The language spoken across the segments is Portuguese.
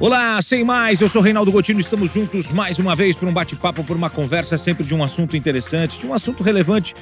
Olá, sem mais, eu sou Reinaldo Gotino, estamos juntos mais uma vez por um bate-papo, por uma conversa sempre de um assunto interessante, de um assunto relevante.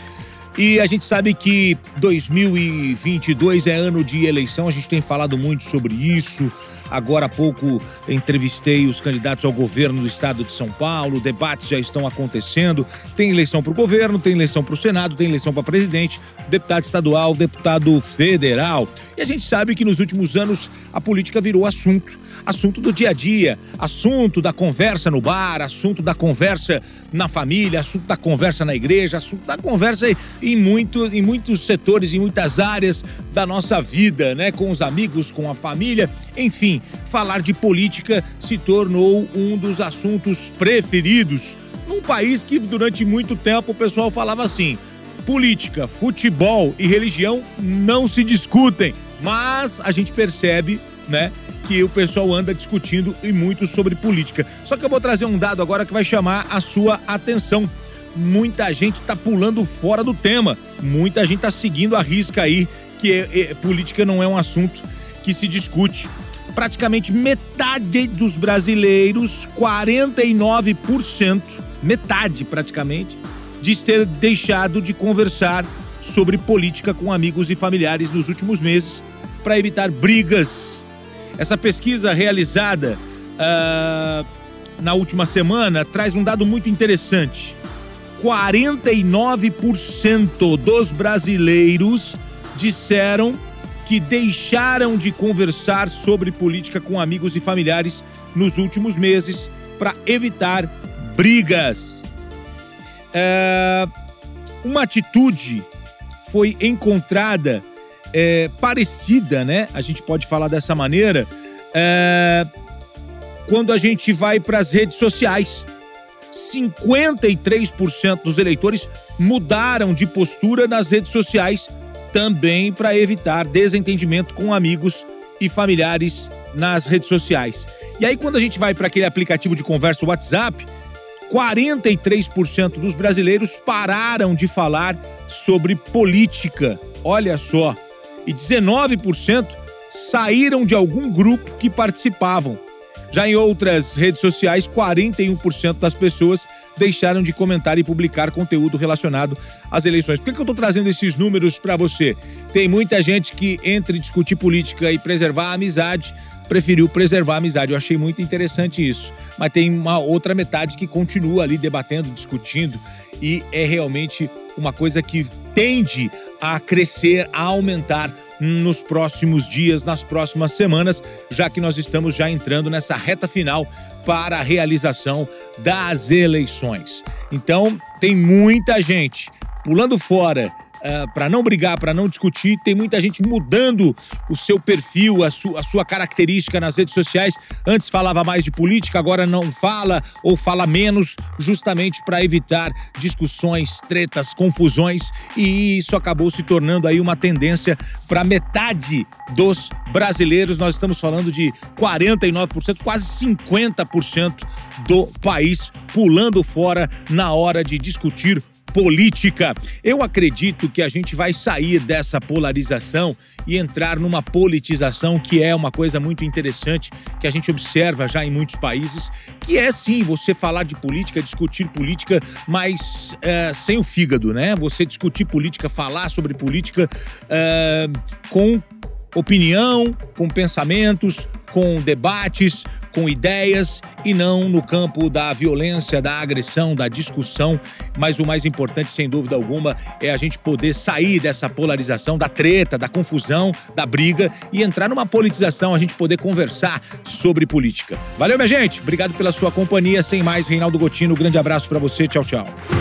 E a gente sabe que 2022 é ano de eleição, a gente tem falado muito sobre isso. Agora há pouco entrevistei os candidatos ao governo do estado de São Paulo, debates já estão acontecendo. Tem eleição para o governo, tem eleição para o Senado, tem eleição para presidente, deputado estadual, deputado federal. E a gente sabe que nos últimos anos a política virou assunto. Assunto do dia a dia, assunto da conversa no bar, assunto da conversa na família, assunto da conversa na igreja, assunto da conversa em, muito, em muitos setores, em muitas áreas da nossa vida, né? Com os amigos, com a família, enfim falar de política se tornou um dos assuntos preferidos num país que durante muito tempo o pessoal falava assim: política, futebol e religião não se discutem. Mas a gente percebe, né, que o pessoal anda discutindo e muito sobre política. Só que eu vou trazer um dado agora que vai chamar a sua atenção. Muita gente está pulando fora do tema. Muita gente está seguindo a risca aí que é, é, política não é um assunto que se discute praticamente metade dos brasileiros, 49%, metade praticamente, diz ter deixado de conversar sobre política com amigos e familiares nos últimos meses para evitar brigas. Essa pesquisa realizada uh, na última semana traz um dado muito interessante. 49% dos brasileiros disseram que deixaram de conversar sobre política com amigos e familiares nos últimos meses para evitar brigas. É, uma atitude foi encontrada é, parecida, né? A gente pode falar dessa maneira, é, quando a gente vai para as redes sociais. 53% dos eleitores mudaram de postura nas redes sociais também para evitar desentendimento com amigos e familiares nas redes sociais. E aí, quando a gente vai para aquele aplicativo de conversa WhatsApp, 43% dos brasileiros pararam de falar sobre política. Olha só. E 19% saíram de algum grupo que participavam. Já em outras redes sociais, 41% das pessoas deixaram de comentar e publicar conteúdo relacionado às eleições. Por que, eu estou trazendo esses números para você? Tem muita gente que, entre discutir política e preservar a amizade, preferiu preservar a amizade. Eu achei muito interessante isso. Mas tem uma outra metade que continua ali debatendo, discutindo, e é realmente uma coisa que tende a crescer, a aumentar nos próximos dias, nas próximas semanas, já que nós estamos já entrando nessa reta final para a realização das eleições. Então, tem muita gente pulando fora uh, eh, para não brigar, para não discutir. Tem muita gente mudando o seu perfil, a, su a sua característica nas redes sociais. Antes falava mais de política, agora não fala ou fala menos, justamente para evitar discussões, tretas, confusões. E isso acabou se tornando aí uma tendência para metade dos brasileiros. Nós estamos falando de 49%, quase 50% do país pulando fora na hora de discutir política. Eu acredito que a gente vai sair dessa polarização e entrar numa politização que é uma coisa muito interessante que a gente observa já em muitos países, que é sim você falar de política, discutir política, mas é, sem o fígado, né? Você discutir política, falar sobre política é, com opinião, com pensamentos, com debates, com ideias e não no campo da violência, da agressão, da discussão. Mas o mais importante, sem dúvida alguma, é a gente poder sair dessa polarização, da treta, da confusão, da briga e entrar numa politização, a gente poder conversar sobre política. Valeu, minha gente. Obrigado pela sua companhia. Sem mais, Reinaldo Gotino, grande abraço para você. Tchau, tchau.